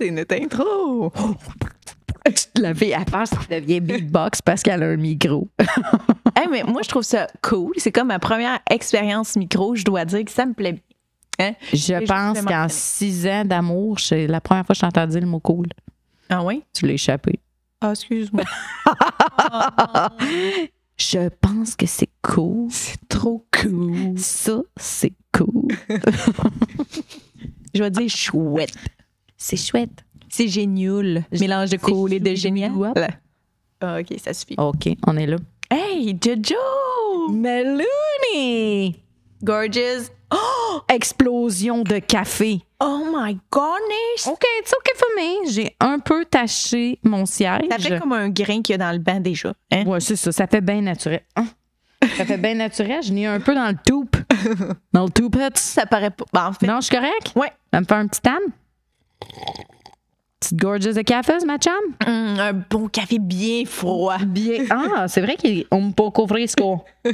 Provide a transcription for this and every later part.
c'est notre intro. La fille, elle pense qu'elle devient beatbox parce qu'elle a un micro. Hey, mais moi, je trouve ça cool. C'est comme ma première expérience micro. Je dois dire que ça me plaît bien. Hein? Je Et je pense qu'en six ans d'amour, c'est la première fois que j'ai entendu le mot cool. Ah oui? Tu l'as échappé. Ah, excuse-moi. Je pense que c'est cool. C'est trop cool. Ça, c'est cool. Je vais dire chouette. C'est chouette. C'est génial. Mélange de cool et de génial. Ouais. Ah, OK, ça suffit. OK, on est là. Hey, Jojo! Melouni! Gorgeous. Oh, Explosion de café. oh my goodness! OK, it's OK for me. J'ai un peu taché mon siège. Ça fait comme un grain qu'il y a dans le banc déjà. Hein? Ouais, c'est ça. Ça fait bien naturel. Hein? Ça fait bien naturel. Je n'ai un peu dans le toupe. Dans le toupette. Ça paraît pas. Ben, en fait, Non, je suis correct? Ouais. Ça me fait un petit tam? Petite gorgeous de café, ma chum? hum, un bon café bien froid. Bien. Ah, c'est vrai qu'on me peut couvrir ce qu'on.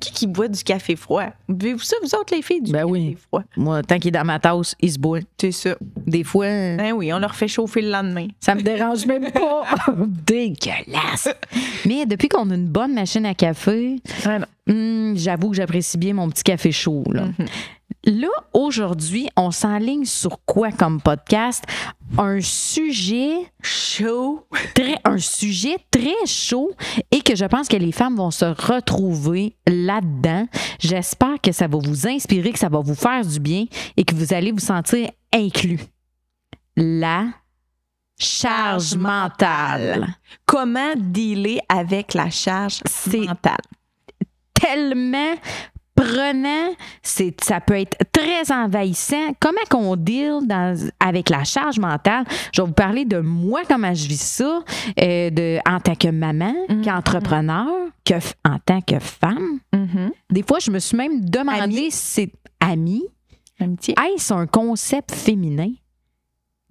Qui qui boit du café froid? Buvez-vous ça, vous autres, les filles, du Ben café oui. froid? Moi, tant qu'il est dans ma tasse, il se boit. C'est ça. Des fois, Ben oui, on leur fait chauffer le lendemain. ça me dérange même pas. Dégueulasse. Mais depuis qu'on a une bonne machine à café, Ah hum, j'avoue que j'apprécie bien mon petit café chaud. Là, Là, aujourd'hui, on s'enligne sur quoi comme podcast? Un sujet Chaud. très, un sujet très chaud et que je pense que les femmes vont se retrouver là-dedans. J'espère que ça va vous inspirer, que ça va vous faire du bien et que vous allez vous sentir inclus. La charge mentale. Comment dealer avec la charge mentale? Tellement prenant, c'est, ça peut être très envahissant. Comment qu'on deal dans, avec la charge mentale? Je vais vous parler de moi, comment je vis ça, euh, de, en tant que maman, qu'entrepreneur, que, f- en tant que femme. Mhm. Des fois, je me suis même demandé si c'est ami. Est-ce un concept féminin?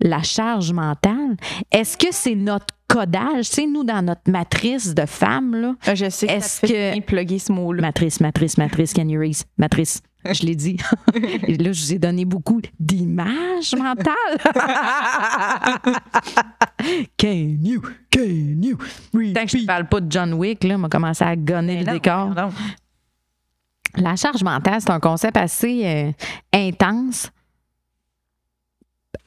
La charge mentale? Est-ce que c'est notre codage? Tu sais, nous, dans notre matrice de femmes, là, Ah, Je sais que Est-ce que- plugger ce mot-là. Matrice, matrice, matrice, can you raise? Matrice. Je l'ai dit. Et là, je vous ai donné beaucoup d'images mentales. can you, can you? Tant que je ne parle pas de John Wick, là, m'a commencé à gonner le Non, décor. non. La charge mentale, c'est un concept assez euh, intense.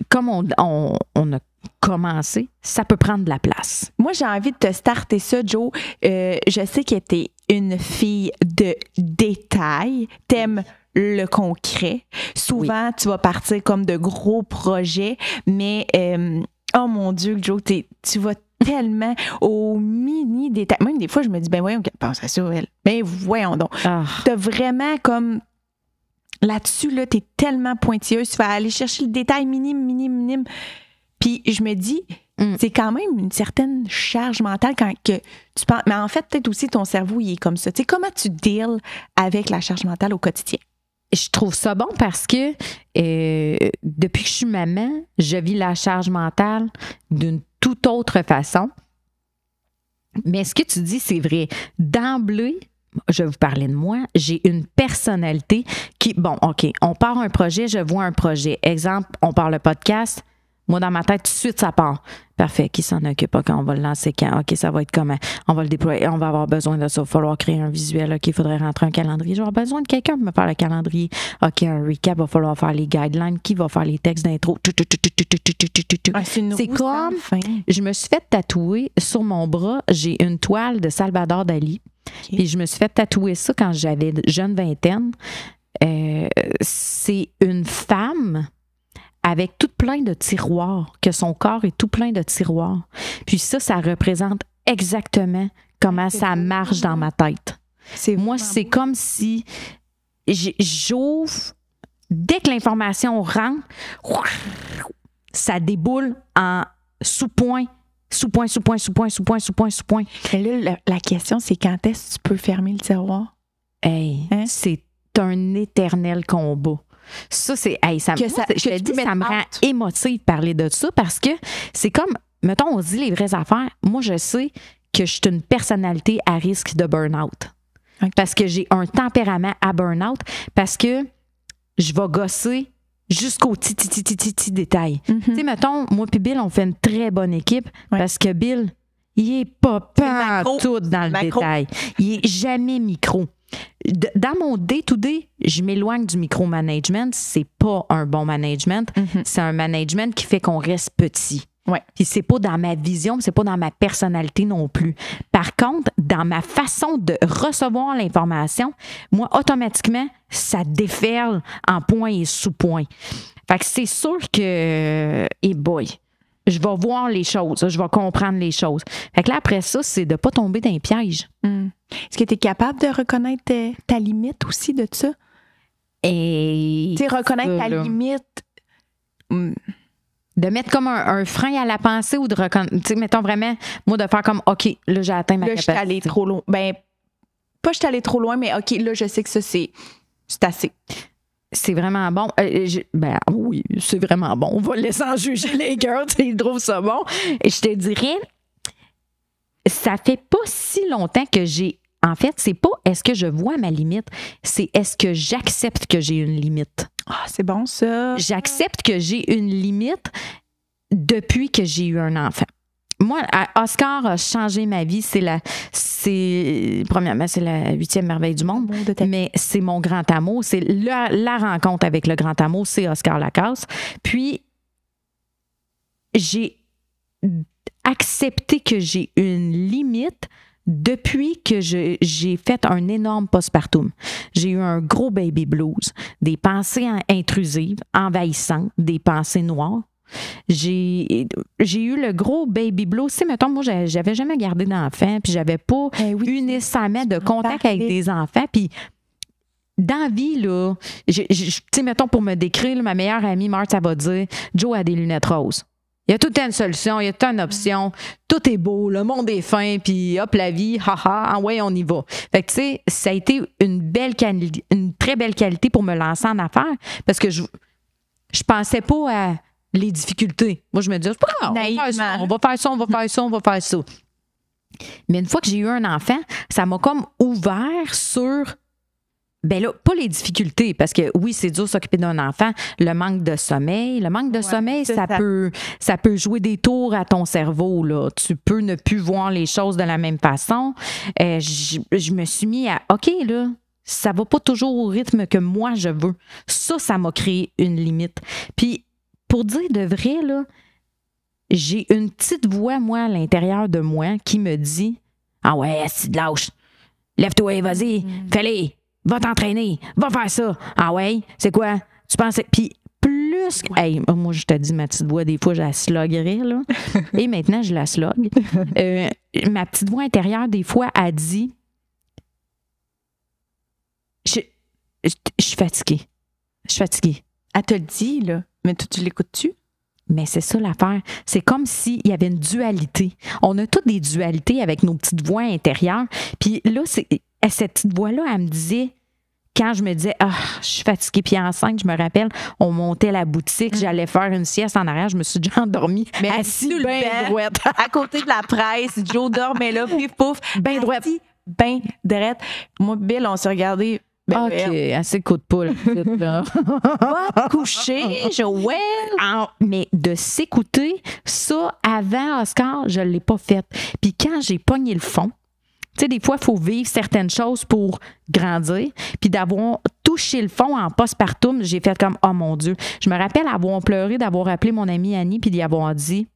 Comme on, on- on a commencé, ça peut prendre de la place. Moi, j'ai envie de te starter ça, Joe. Euh, je sais que tu es une fille de détails. T'aimes le concret. Souvent, tu vas partir comme de gros projets, mais euh, oh mon Dieu, Joe, tu vas tellement au mini détail. Même des fois, je me dis, ben voyons, pense à ça, elle. Ben voyons donc. Ah, T'as vraiment comme là-dessus, là, t'es tellement pointilleuse, tu vas aller chercher le détail minime, minime, minime. Puis je me dis, Mm. c'est quand même une certaine charge mentale quand que tu penses. Mais en fait, peut-être aussi ton cerveau, il est comme ça. Tu sais, comment tu deals avec la charge mentale au quotidien? je trouve ça bon parce que euh, depuis que je suis maman, je vis la charge mentale d'une toute autre façon. Mais ce que tu dis, c'est vrai. D'emblée, je vais vous parler de moi. J'ai une personnalité qui, bon, OK, on part un projet, je vois un projet. Exemple, on part le podcast. Moi, dans ma tête, tout de suite, ça part. Parfait, qui s'en occupe? quand on va le lancer quand? OK, ça va être comment? On va le déployer, on va avoir besoin de ça. Il va falloir créer un visuel. OK, il faudrait rentrer un calendrier. J'aurai besoin de quelqu'un pour me faire le calendrier. OK, un recap, il va falloir faire les guidelines. Qui va faire les textes d'intro? C'est comme, je me suis fait tatouer sur mon bras, j'ai une toile de Salvador Dali. Okay. Puis je me suis fait tatouer ça quand j'avais jeune vingtaine. Euh, c'est une femme avec tout plein de tiroirs, que son corps est tout plein de tiroirs. Puis ça, ça représente exactement comment ça marche dans ma tête. C'est Moi, c'est comme si j'ouvre, dès que l'information rentre, ça déboule en sous-point, sous-point, sous-point, sous-point, sous-point, sous-point, sous-point. Mais là, la, la question, c'est quand est-ce que tu peux fermer le tiroir? Hey, Hein? c'est un éternel combat. Ça, c'est. Hey, ça, Que moi, ça- c'est- je te dis, ça me rend émotive de parler de ça parce que c'est comme, mettons, on se dit les vraies affaires. Moi, je sais que je suis une personnalité à risque de burn-out. Parce que j'ai un tempérament à burn-out. Parce que je vais gosser jusqu'au petit, petit, petit, détail. Tu sais, mettons, moi puis Bill, on fait une très bonne équipe Ouais. parce que Bill, il est pas tout dans le Macro. détail. Il est jamais micro. De- Dans mon day-to-day, je m'éloigne du micromanagement. C'est pas un bon management. Mhm. C'est un management qui fait qu'on reste petit. Ouais. Puis c'est pas dans ma vision, c'est pas dans ma personnalité non plus. Par contre, dans ma façon de recevoir l'information, moi, automatiquement, ça déferle en points et sous-points. Fait que c'est sûr que, et boy, je vais voir les choses, je vais comprendre les choses. Fait que là, après ça, c'est de pas tomber dans les pièges. Mm. Est-ce que tu es capable de reconnaître ta, ta limite aussi de ça? Et Tu sais, reconnaître ta là. limite. mm, de mettre comme un, un frein à la pensée ou de reconnaître, tu sais, mettons vraiment, moi, de faire comme, OK, là, j'ai atteint ma Là, je suis capacité. allée trop loin. Ben, pas je suis allée trop loin, mais OK, là, je sais que ça, c'est c'est assez. C'est vraiment bon. Euh, je- ben oui, c'est vraiment bon. On va laisser en juger les girls, ils trouvent ça bon. Et je te dirais, ça fait pas si longtemps que j'ai. En fait, c'est pas est-ce que je vois ma limite, c'est est-ce que j'accepte que j'ai une limite. Ah, c'est bon, ça. J'accepte que j'ai une limite depuis que j'ai eu un enfant. Moi, Oscar a changé ma vie. C'est la, c'est premièrement, c'est la huitième merveille du monde. De Mais c'est mon grand amour. C'est la, la rencontre avec le grand amour, c'est Oscar Lacasse. Puis, j'ai accepté que j'ai une limite depuis que j'ai fait un énorme postpartum. J'ai eu un gros baby blues, des pensées en- intrusives, envahissantes, des pensées noires. J'ai eu le gros baby blues. Tu sais, mettons, moi, j'avais jamais gardé d'enfant, puis j'avais pas Eh oui, eu nécessairement de contact avec des enfants. Puis, dans vie, là, tu sais, mettons, pour me décrire, là, ma meilleure amie, Marthe, ça va dire Joe a des lunettes roses. Il y a tout le temps une solution, il y a tout le temps une option. Tout est beau, le monde est fin, puis hop, la vie, haha, ah ouais, on y va. Fait que, tu sais, ça a été une belle quali- une très belle qualité pour me lancer en affaires parce que je, je pensais pas à les difficultés. Moi, je me disais, Ah, on, va faire ça, Naïvement. on va faire ça, on va faire ça, on va faire ça. Mais une fois que j'ai eu un enfant, ça m'a comme ouvert sur. Ben là, pas les difficultés, parce que oui, c'est dur s'occuper d'un enfant. Le manque de sommeil. Le manque de Ouais, sommeil, ça, peut, ça peut jouer des tours à ton cerveau. Là. Tu peux ne plus voir les choses de la même façon. Euh, je, je me suis mis à OK, là, ça va pas toujours au rythme que moi je veux. Ça, ça m'a créé une limite. Puis, pour dire de vrai, là, j'ai une petite voix, moi, à l'intérieur de moi, qui me dit Ah ouais, c'est de lâche. Lève-toi, vas-y, fais-les, va t'entraîner, va faire ça. Ah ouais, c'est quoi? Tu penses. Puis plus. que- Hey, moi, je te dis, ma petite voix, des fois, je la sloguerais, là. Et maintenant, je la slogue. Euh, ma petite voix intérieure, des fois, a dit Je, je, je suis fatiguée. Je suis fatiguée. Elle te le dit, là. Mais toi, tu l'écoutes-tu? Mais c'est ça l'affaire. C'est comme s'il y avait une dualité. On a toutes des dualités avec nos petites voix intérieures. Puis là, c'est, cette petite voix-là, elle me disait, quand je me disais, ah, je suis fatiguée, puis enceinte, je me rappelle, on montait la boutique, j'allais faire une sieste en arrière, je me suis déjà endormie. Mais assis ben droite. à côté de la presse, Joe dormait là, pif pouf. Ben droite. Assis, Ben droite. Moi, Bill, on s'est regardé. Ben, OK, elle, assez coup de poule. va coucher, Joël. Ah, mais de s'écouter, ça, avant Oscar, je ne l'ai pas fait. Puis quand j'ai pogné le fond, tu sais, des fois, il faut vivre certaines choses pour grandir. Puis d'avoir touché le fond en postpartum, j'ai fait comme, oh mon Dieu. Je me rappelle avoir pleuré, d'avoir appelé mon amie Annie, puis d'y avoir dit,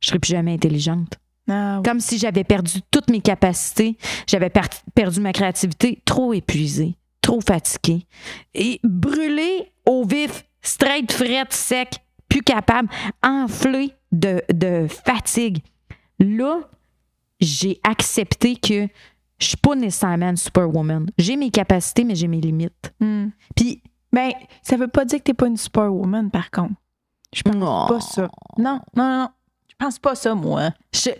je serai plus jamais intelligente. Ah, oui. Comme si j'avais perdu toutes mes capacités, j'avais per- perdu ma créativité, trop épuisée, trop fatiguée et brûlée au vif, straight, frette, sec, plus capable, enflée de, de fatigue. Là, j'ai accepté que je suis pas nécessairement une superwoman. J'ai mes capacités, mais j'ai mes limites. Hmm. Puis, Ben, ça veut pas dire que t'es pas une superwoman, par contre. Je pense Oh. pas ça. Non, non, non, non. Je pense pas ça, moi. je,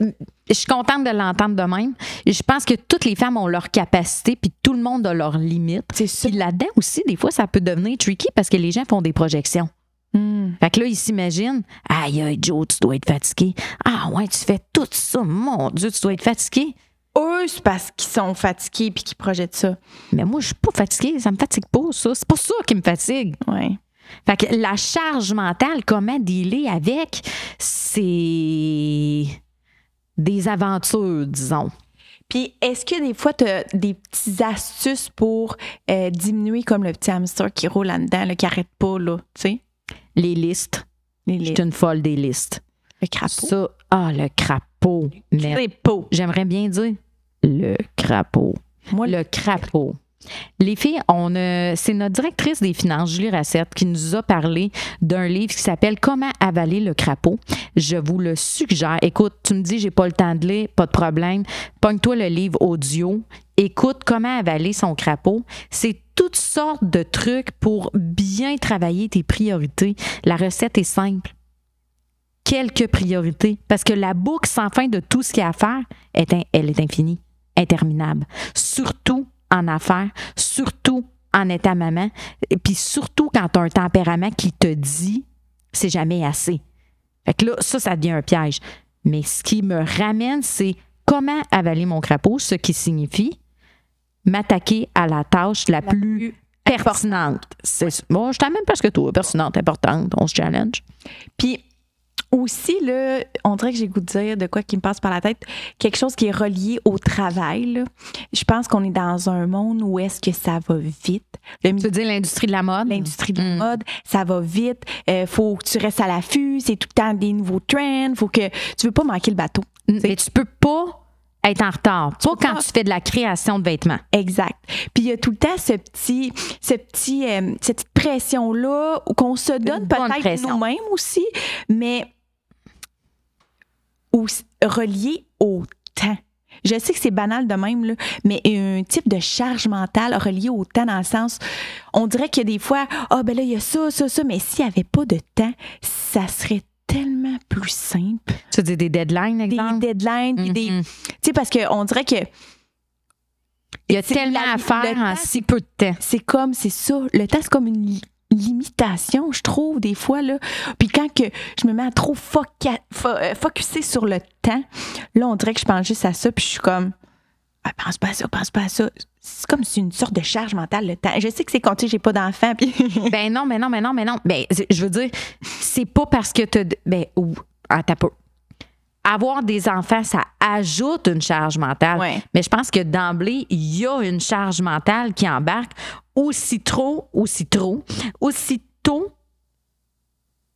je suis contente de l'entendre de même. Je pense que toutes les femmes ont leurs capacités, puis tout le monde a leurs limites. C'est ça. Puis là-dedans aussi, des fois, ça peut devenir tricky parce que les gens font des projections. Hmm. Fait que là, ils s'imaginent Aïe, aïe, Joe, tu dois être fatigué. Ah, ouais, tu fais tout ça. Mon Dieu, tu dois être fatigué. eux, c'est parce qu'ils sont fatigués puis qu'ils projettent ça. Mais moi, je suis pas fatiguée. Ça me fatigue pas, ça. C'est pas ça qui me fatigue. Ouais. Fait que la charge mentale, comment dealer avec, c'est des aventures, disons. Puis, est-ce que des fois, tu as des petites astuces pour euh, diminuer comme le petit hamster qui roule là-dedans, là, qui arrête pas, là, tu sais? Les listes. Les, Je suis une folle des listes. le crapaud. Ça, ah, le crapaud. Mais Crapaud. j'aimerais bien dire le crapaud. Moi, Le crapaud. Les filles, c'est notre directrice des finances, Julie Racette, qui nous a parlé d'un livre qui s'appelle Comment avaler le crapaud. Je vous le suggère. Écoute, tu me dis, j'ai pas le temps de lire, pas de problème. Pogne-toi le livre audio. Écoute comment avaler son crapaud. C'est toutes sortes de trucs pour bien travailler tes priorités. La recette est simple. Quelques priorités. Parce que la boucle sans fin de tout ce qu'il y a à faire, elle est infinie, interminable. Surtout en affaires, surtout en état maman, et puis surtout quand tu as un tempérament qui te dit c'est jamais assez. Fait que là, ça, ça devient un piège. Mais ce qui me ramène, c'est comment avaler mon crapaud, ce qui signifie m'attaquer à la tâche la, plus pertinente. C'est, bon, je t'amène parce que toi, pertinente, importante, on se challenge. Puis aussi, là, on dirait que j'ai goût de dire de quoi qui me passe par la tête, quelque chose qui est relié au travail. là. Je pense qu'on est dans un monde où est-ce que ça va vite. Le Tu veux dire l'industrie de la mode? l'industrie de la Mm. mode, ça va vite. Euh, faut que tu restes à l'affût. C'est tout le temps des nouveaux trends. Faut que tu veux pas manquer le bateau. Mais tu peux pas être en retard. Pas peux quand pas. tu fais de la création de vêtements. Exact. Puis il y a tout le temps ce petit, ce petit, euh, cette petite pression là qu'on se donne peut-être nous-mêmes aussi, mais aussi relié au temps. Je sais que c'est banal de même, là, mais un type de charge mentale relié au temps dans le sens, on dirait que des fois, ah ben là, il y a ça, ça, ça, mais s'il n'y avait pas de temps, ça serait tellement plus simple. Tu dire des deadlines, Des exemple? deadlines, puis des. Mhm. Tu sais, parce qu'on dirait que Il y a c'est tellement la- à faire en si peu de temps. c'est comme, c'est ça. Le temps, c'est comme une limitation, je trouve, des fois. Là. Puis quand que je me mets à trop euh, focuser sur le temps, là, on dirait que je pense juste à ça, puis je suis comme, ah, pense pas à ça, pense pas à ça. C'est comme une sorte de charge mentale, le temps. Je sais que c'est sais, j'ai pas d'enfant, puis. Ben non, mais non, mais non, mais non. Ben, je veux dire, c'est pas parce que tu Ben, ou, attends pas. Avoir des enfants, ça ajoute une charge mentale. Ouais. Mais je pense que d'emblée, il y a une charge mentale qui embarque aussi trop, aussi trop, aussi tôt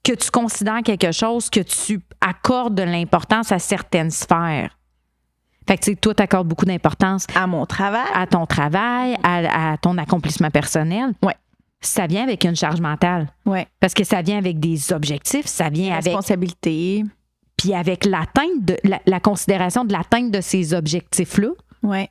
que tu considères quelque chose, que tu accordes de l'importance à certaines sphères. Fait que, tu sais, toi, tu accordes beaucoup d'importance à mon travail. à ton travail, à, à ton accomplissement personnel. Ça vient avec une charge mentale. Ouais. Parce que ça vient avec des objectifs, ça vient avec Responsabilité. Puis avec l'atteinte de la, la considération de l'atteinte de ces objectifs-là. Ouais.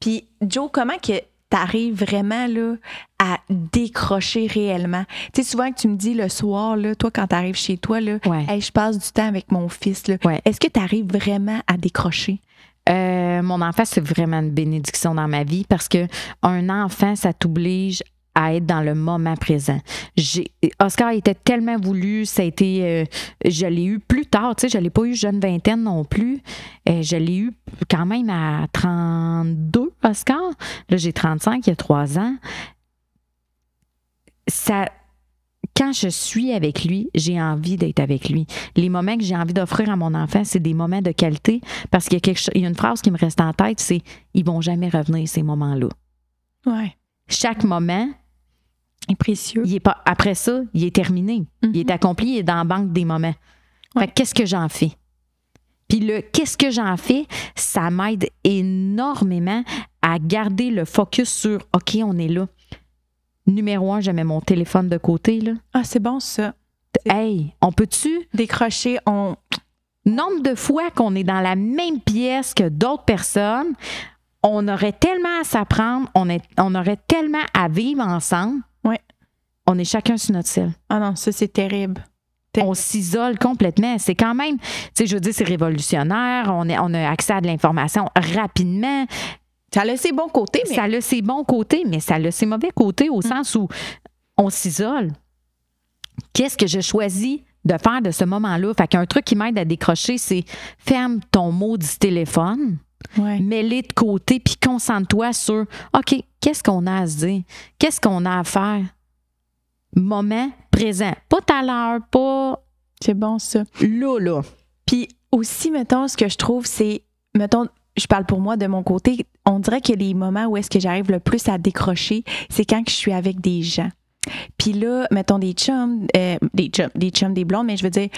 Puis, Joe, comment que t'arrives vraiment là, à décrocher réellement? Tu sais, souvent que tu me dis le soir, là, toi, quand t'arrives chez toi, là, Ouais. Hey, je passe du temps avec mon fils. Ouais. Est-ce que tu arrives vraiment à décrocher? Euh, mon enfant, c'est vraiment une bénédiction dans ma vie parce que un enfant, ça t'oblige à être dans le moment présent. Oscar était tellement voulu, ça a été euh, je l'ai eu plus tard, tu sais, je l'ai pas eu jeune vingtaine non plus. Euh, je l'ai eu quand même à 32 Oscar. Là, j'ai 35, il y a trois ans. Ça quand je suis avec lui, j'ai envie d'être avec lui. Les moments que j'ai envie d'offrir à mon enfant, c'est des moments de qualité parce qu'il y a, quelque chose, il y a une phrase qui me reste en tête, c'est ils vont jamais revenir ces moments-là. Ouais. Chaque moment, Précieux. il est pas après ça, il est terminé, Mhm. il est accompli, il est dans la banque des moments. Ouais. qu'est-ce que j'en fais? Puis le qu'est-ce que j'en fais, ça m'aide énormément à garder le focus sur OK, on est là. Numéro un, je mets mon téléphone de côté là. Ah, c'est bon ça. Hey, on peut-tu? Décrocher, on. nombre de fois qu'on est dans la même pièce que d'autres personnes, on aurait tellement à s'apprendre, on, est, on aurait tellement à vivre ensemble. On est chacun sur notre selle. Ah non, ça, c'est terrible. On s'isole complètement. C'est quand même, tu sais, je veux dire, c'est révolutionnaire. On, est, on a accès à de l'information rapidement. Ça a ses bons côtés, mais. Ça a ses bons côtés, mais ça a ses mauvais côtés au sens où on s'isole. Qu'est-ce que je choisis de faire de ce moment-là? Fait qu'un truc qui m'aide à décrocher, c'est ferme ton maudit téléphone. Ouais. Mets-les de côté, puis concentre-toi sur OK, qu'est-ce qu'on a à se dire? Qu'est-ce qu'on a à faire? Moment présent. Pas tout à l'heure, pas C'est bon, ça. là, là. Puis aussi, mettons, ce que je trouve, c'est, mettons, je parle pour moi de mon côté, on dirait que les moments où est-ce que j'arrive le plus à décrocher, c'est quand je suis avec des gens. Puis là, mettons des chums, euh, des chums, des chums, des blondes, mais je veux dire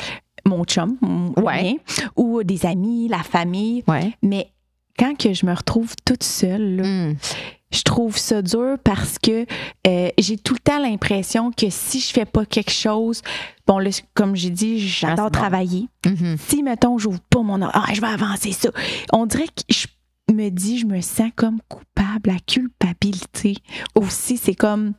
mon chum, mon Ouais. mien, ou des amis, la famille. Ouais. Mais quand que je me retrouve toute seule, là, Mm. Je trouve ça dur parce que euh, j'ai tout le temps l'impression que si je fais pas quelque chose, bon là, comme j'ai dit, Ah, j'adore bon. travailler. Mhm. Si mettons j'ouvre pas mon ah je vais avancer ça, on dirait que je me dis je me sens comme coupable, la culpabilité aussi c'est comme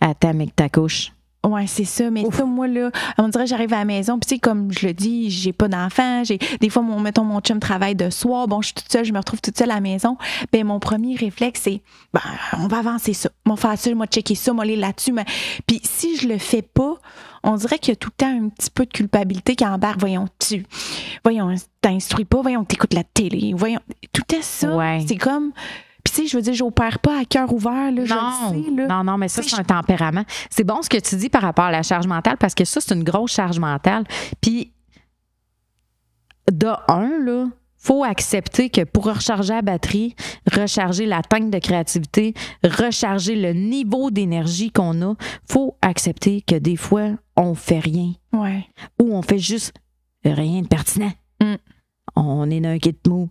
Attends, mec, ta couche. Ouais, c'est ça. Mais ça, moi, là, on dirait que j'arrive à la maison, puis tu sais, comme je le dis, j'ai pas d'enfant. J'ai Des fois, mon, mettons, mon chum travaille de soir. Bon, je suis toute seule, je me retrouve toute seule à la maison. Ben, mon premier réflexe, c'est, ben, on va avancer ça. On va faire ça, va checker ça, va aller là-dessus. Mais... Puis si je le fais pas, on dirait qu'il y a tout le temps un petit peu de culpabilité qui embarque. Voyons, tu, voyons, t'instruis pas, voyons, t'écoutes la télé, voyons, tout est ça. Ouais. C'est comme, puis tu sais, je veux dire, j'opère pas à cœur ouvert, là, je Non, le sais, là. non, non, mais ça, c'est un tempérament. C'est bon ce que tu dis par rapport à la charge mentale parce que ça, c'est une grosse charge mentale. Puis, de un, là, faut accepter que pour recharger la batterie, recharger la tank de créativité, recharger le niveau d'énergie qu'on a, faut accepter que des fois, on fait rien Ouais. ou on fait juste rien de pertinent. Mm. On est dans un kit mou.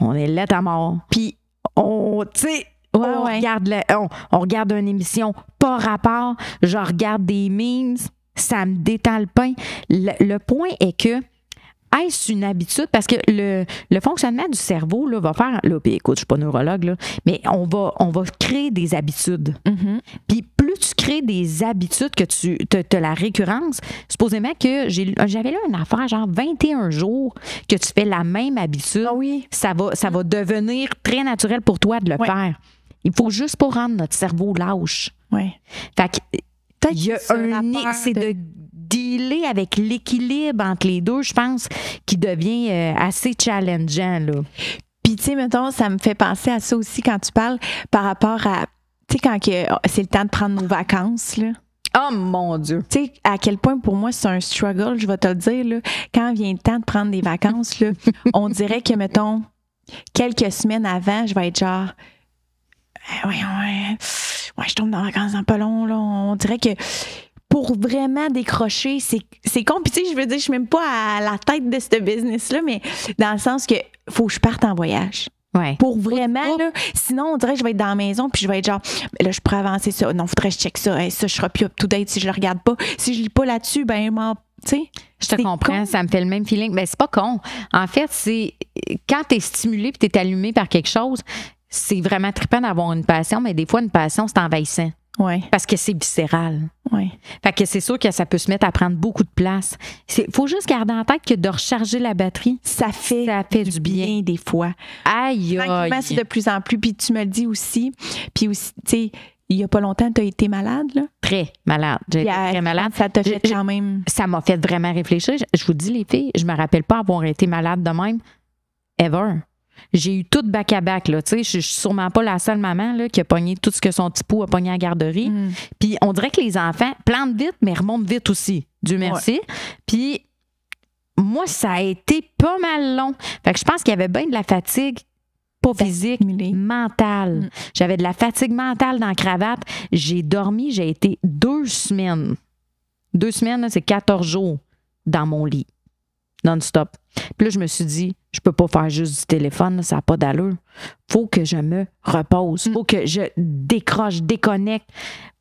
On est là à mort. Puis, on, tu sais, Ouais, on, ouais. regarde on, on regarde une émission pas rapport. Je regarde des memes. Ça me détend le pain. Le, le point est que est-ce une habitude? Parce que le, le fonctionnement du cerveau là, va faire. Là, puis écoute, je suis pas neurologue, là, mais on va, on va créer des habitudes. Mhm. Puis plus crées des habitudes que tu as la récurrence, supposément que j'ai- j'avais là une affaire, genre 21 jours que tu fais la même habitude, Ah oui. ça va, ça va devenir très naturel pour toi de le Ouais. faire. Il faut juste pas rendre notre cerveau lâche. Ouais. Fait que, il y a un c'est de dealer avec l'équilibre entre les deux, je pense, qui devient euh, assez challengeant. Là. Puis, tu sais, mettons, ça me fait penser à ça aussi quand tu parles par rapport à. Tu sais, quand que- oh, c'est le temps de prendre nos vacances, là. Oh mon Dieu! Tu sais, à quel point pour moi c'est un struggle, je vais te le dire, là. Quand vient le temps de prendre des vacances, là, on dirait que, mettons, quelques semaines avant, je vais être genre. Eh, Ouais, ouais, ouais, je tombe dans les vacances dans pas long, là. On dirait que pour vraiment décrocher, c'est c'est con. Puis, tu sais, je veux dire, je suis même pas à la tête de ce business-là, mais dans le sens que faut que je parte en voyage. Ouais. Pour vraiment, là. Sinon, on dirait que je vais être dans la maison, puis je vais être genre, là, je pourrais avancer ça. Non, faudrait que je check ça. Hey, ça, je serai plus up-to-date si je le regarde pas. Si je lis pas là-dessus, ben, m'en- tu sais. Je te comprends, con. ça me fait le même feeling. Mais c'est pas con. En fait, c'est quand tu es stimulé et tu es allumé par quelque chose, c'est vraiment trippant d'avoir une passion, mais des fois, une passion, c'est envahissant Ouais, parce que c'est viscéral. Ouais. Fait que c'est sûr que ça peut se mettre à prendre beaucoup de place. Il faut juste garder en tête que de recharger la batterie, Ça fait, ça fait du bien. des fois. Aïe, Tranquillement, c'est aïe. de plus en plus. Puis tu me le dis aussi. Puis aussi, tu sais, il y a pas longtemps, tu as été malade, là? Très malade. J'ai été très malade. Ça t'a fait quand même. Ça m'a fait vraiment réfléchir. Je- Je vous dis, les filles, je me rappelle pas avoir été malade de même. Ever. J'ai eu tout là. Tu sais, je je suis sûrement pas la seule maman, là, qui a pogné tout ce que son petit pot a pogné à la garderie. Mm. Puis on dirait que les enfants plantent vite, mais remontent vite aussi. Dieu merci. Puis moi, ça a été pas mal long. Fait que je pense qu'il y avait bien de la fatigue, pas physique, mentale. Mm. J'avais de la fatigue mentale dans la cravate. J'ai dormi, j'ai été deux semaines. Deux semaines, c'est 14 jours dans mon lit. Non-stop. Puis là, je me suis dit, je peux pas faire juste du téléphone, là, ça n'a pas d'allure. Faut que je me repose. Faut que je décroche, déconnecte.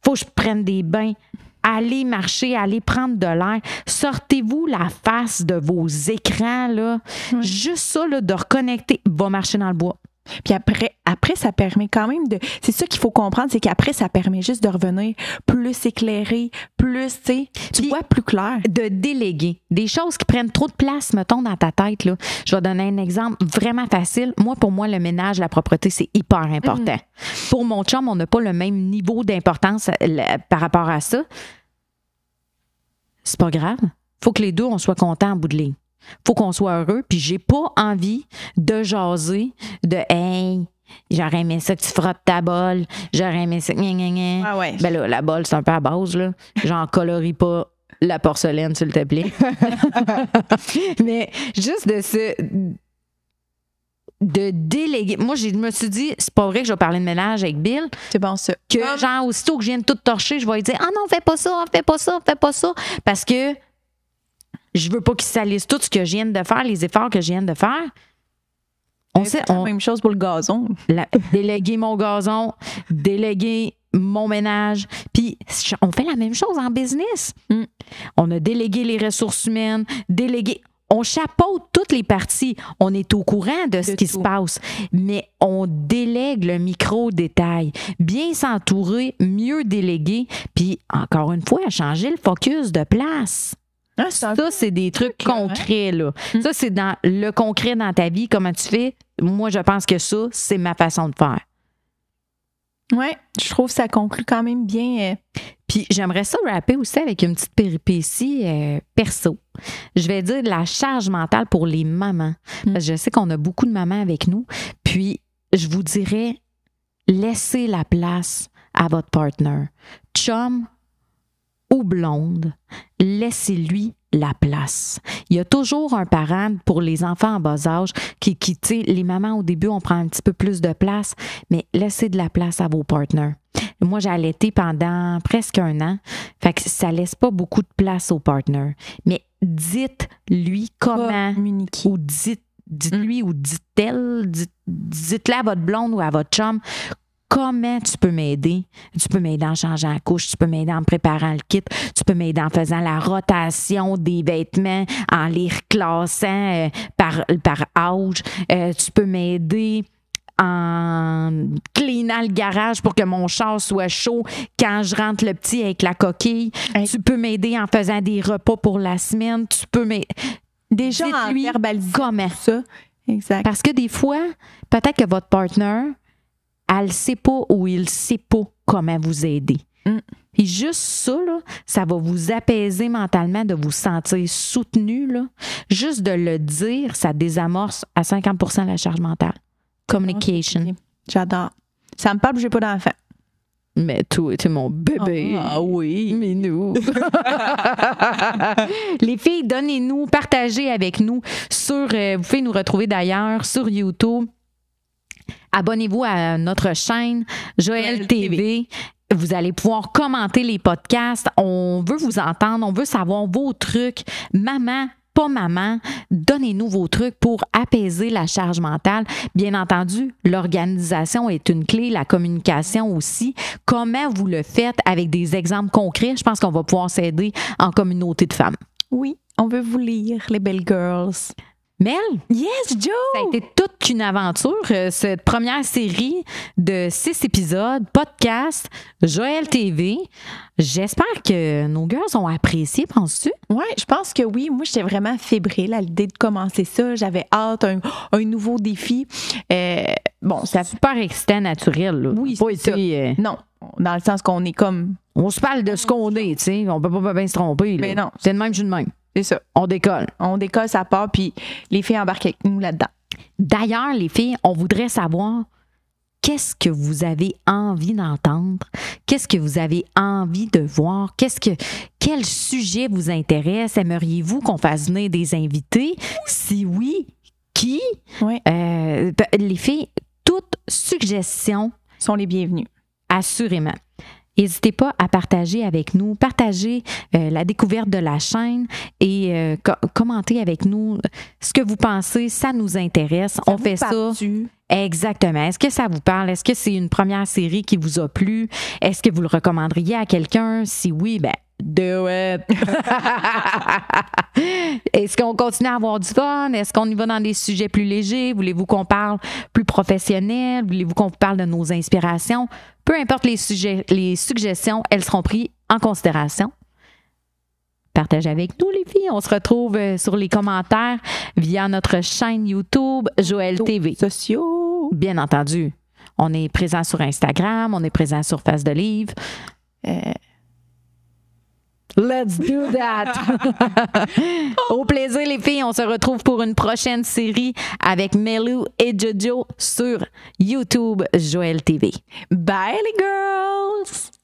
Faut que je prenne des bains. Allez marcher, allez prendre de l'air. Sortez-vous la face de vos écrans, là. Juste ça, là, de reconnecter. Va marcher dans le bois. Puis après, après, ça permet quand même de. C'est ça qu'il faut comprendre, c'est qu'après, ça permet juste de revenir plus éclairé, plus, tu sais, tu vois plus clair. de déléguer des choses qui prennent trop de place, mettons, dans ta tête. Là. Je vais donner un exemple vraiment facile. Moi, pour moi, le ménage, la propreté, c'est hyper important. Pour mon chum, on n'a pas le même niveau d'importance euh, par rapport à ça. C'est pas grave. faut que les deux, on soit contents en bout de ligne. Faut qu'on soit heureux. Puis j'ai pas envie de jaser de Hey, j'aurais aimé ça que tu frottes ta bolle. J'aurais aimé ça. gna, gna, gna. Ah ouais. Ben là, la bolle, c'est un peu à base, là. J'en colorie pas la porcelaine, s'il te plaît. Mais juste de se. de déléguer. Moi, je me suis dit, c'est pas vrai que je vais parler de ménage avec Bill, C'est bon, ça. que genre, aussitôt que je viens de tout torcher, je vais lui dire, ah non, fais pas ça, fais pas ça, fais pas ça. Parce que je veux pas qu'il salisse tout ce que je viens de faire, les efforts que je viens de faire. On sait, la on, même chose pour le gazon. la- déléguer mon gazon, déléguer mon ménage. Puis on fait la même chose en business. Mm. On a délégué les ressources humaines, délégué. On chapeaute toutes les parties. On est au courant de ce qui tout. se passe, mais on délègue le micro-détail. Bien s'entourer, mieux déléguer, puis encore une fois, changer le focus de place. Un Ça, c'est des trucs truc, hein? concrets, là. Mm. Ça, c'est dans le concret dans ta vie, comment tu fais? Moi, je pense que ça, c'est ma façon de faire. Ouais, je trouve que ça conclut quand même bien. euh, Puis j'aimerais ça rapper aussi avec une petite péripétie euh, perso. Je vais dire de la charge mentale pour les mamans. Mm. Parce que je sais qu'on a beaucoup de mamans avec nous. Puis je vous dirais, laissez la place à votre partner. Chum ou blonde, laissez-lui la place. Il y a toujours un parent pour les enfants en bas âge qui, qui tu sais, les mamans au début, on prend un petit peu plus de place, mais laissez de la place à vos partenaires. Moi, j'ai allaité pendant presque un an. Fait que ça laisse pas beaucoup de place au partner. Mais dites-lui comment communiquer. ou dites, dites-lui ou dites-elle, dites, dites-le à votre blonde ou à votre chum comment tu peux m'aider? Tu peux m'aider en changeant la couche, tu peux m'aider en préparant le kit, tu peux m'aider en faisant la rotation des vêtements, en les reclassant euh, par, par âge. Euh, tu peux m'aider en cleanant le garage pour que mon char soit chaud quand je rentre le petit avec la coquille. Hey. Tu peux m'aider en faisant des repas pour la semaine. Tu peux m'aider. Déjà en verbalisant comment? ça. Exact. Parce que des fois, peut-être que votre partner, elle ne sait pas ou il ne sait pas comment vous aider. Mm. Puis juste ça, là, ça va vous apaiser mentalement, de vous sentir soutenu. Là. Juste de le dire, ça désamorce à 50% la charge mentale. Communication. J'adore. Ça me parle, j'ai pas d'enfant. Mais toi, t'es mon bébé. Ah oui. Mais nous. Les filles, donnez-nous, partagez avec nous sur. euh, vous pouvez nous retrouver d'ailleurs sur YouTube. Abonnez-vous à notre chaîne Joël TV. Vous allez pouvoir commenter les podcasts. On veut vous entendre. On veut savoir vos trucs. Maman, pas maman, donnez-nous vos trucs pour apaiser la charge mentale. Bien entendu, l'organisation est une clé, la communication aussi. Comment vous le faites avec des exemples concrets? Je pense qu'on va pouvoir s'aider en communauté de femmes. Oui, on veut vous lire, les belles girls. Mel, Yes, Joe! ça a été toute une aventure, euh, cette première série de six épisodes, podcast, Joël TV. J'espère que nos girls ont apprécié, penses-tu? Ouais, je pense que oui. Moi, j'étais vraiment fébrile à l'idée de commencer ça. J'avais hâte, un, un nouveau défi. Euh, bon, ça. Super excitant, naturel. Là. Oui, c'est été, euh, Non, dans le sens qu'on est comme. on se parle de ce qu'on est, tu sais. On peut pas bien se tromper. là. Mais non. C'est de même, je suis de même. C'est ça. On décolle. On décolle sa part, puis les filles embarquent avec nous là-dedans. D'ailleurs, les filles, on voudrait savoir qu'est-ce que vous avez envie d'entendre, qu'est-ce que vous avez envie de voir, qu'est-ce que quel sujet vous intéresse, aimeriez-vous qu'on fasse venir des invités? Si oui, qui? Oui. Euh, ben, Les filles, toute suggestion sont les bienvenus. Assurément. N'hésitez pas à partager avec nous, partager euh, la découverte de la chaîne et euh, co- commenter avec nous ce que vous pensez. Ça nous intéresse. On fait ça. Exactement. Est-ce que ça vous parle? Est-ce que c'est une première série qui vous a plu? Est-ce que vous le recommanderiez à quelqu'un? Si oui, ben, do it! Est-ce qu'on continue à avoir du fun? Est-ce qu'on y va dans des sujets plus légers? Voulez-vous qu'on parle plus professionnel? Voulez-vous qu'on vous parle de nos inspirations? Peu importe les sujets, les suggestions, elles seront prises en considération. Partagez avec nous, les filles. On se retrouve euh, sur les commentaires via notre chaîne YouTube Joël TV. Sociaux. Bien entendu. On est présent sur Instagram, on est présent sur Face de Livre. Euh, Let's do that. Au plaisir, les filles. On se retrouve pour une prochaine série avec Melou et Jojo sur YouTube Joël TV. Bye les girls!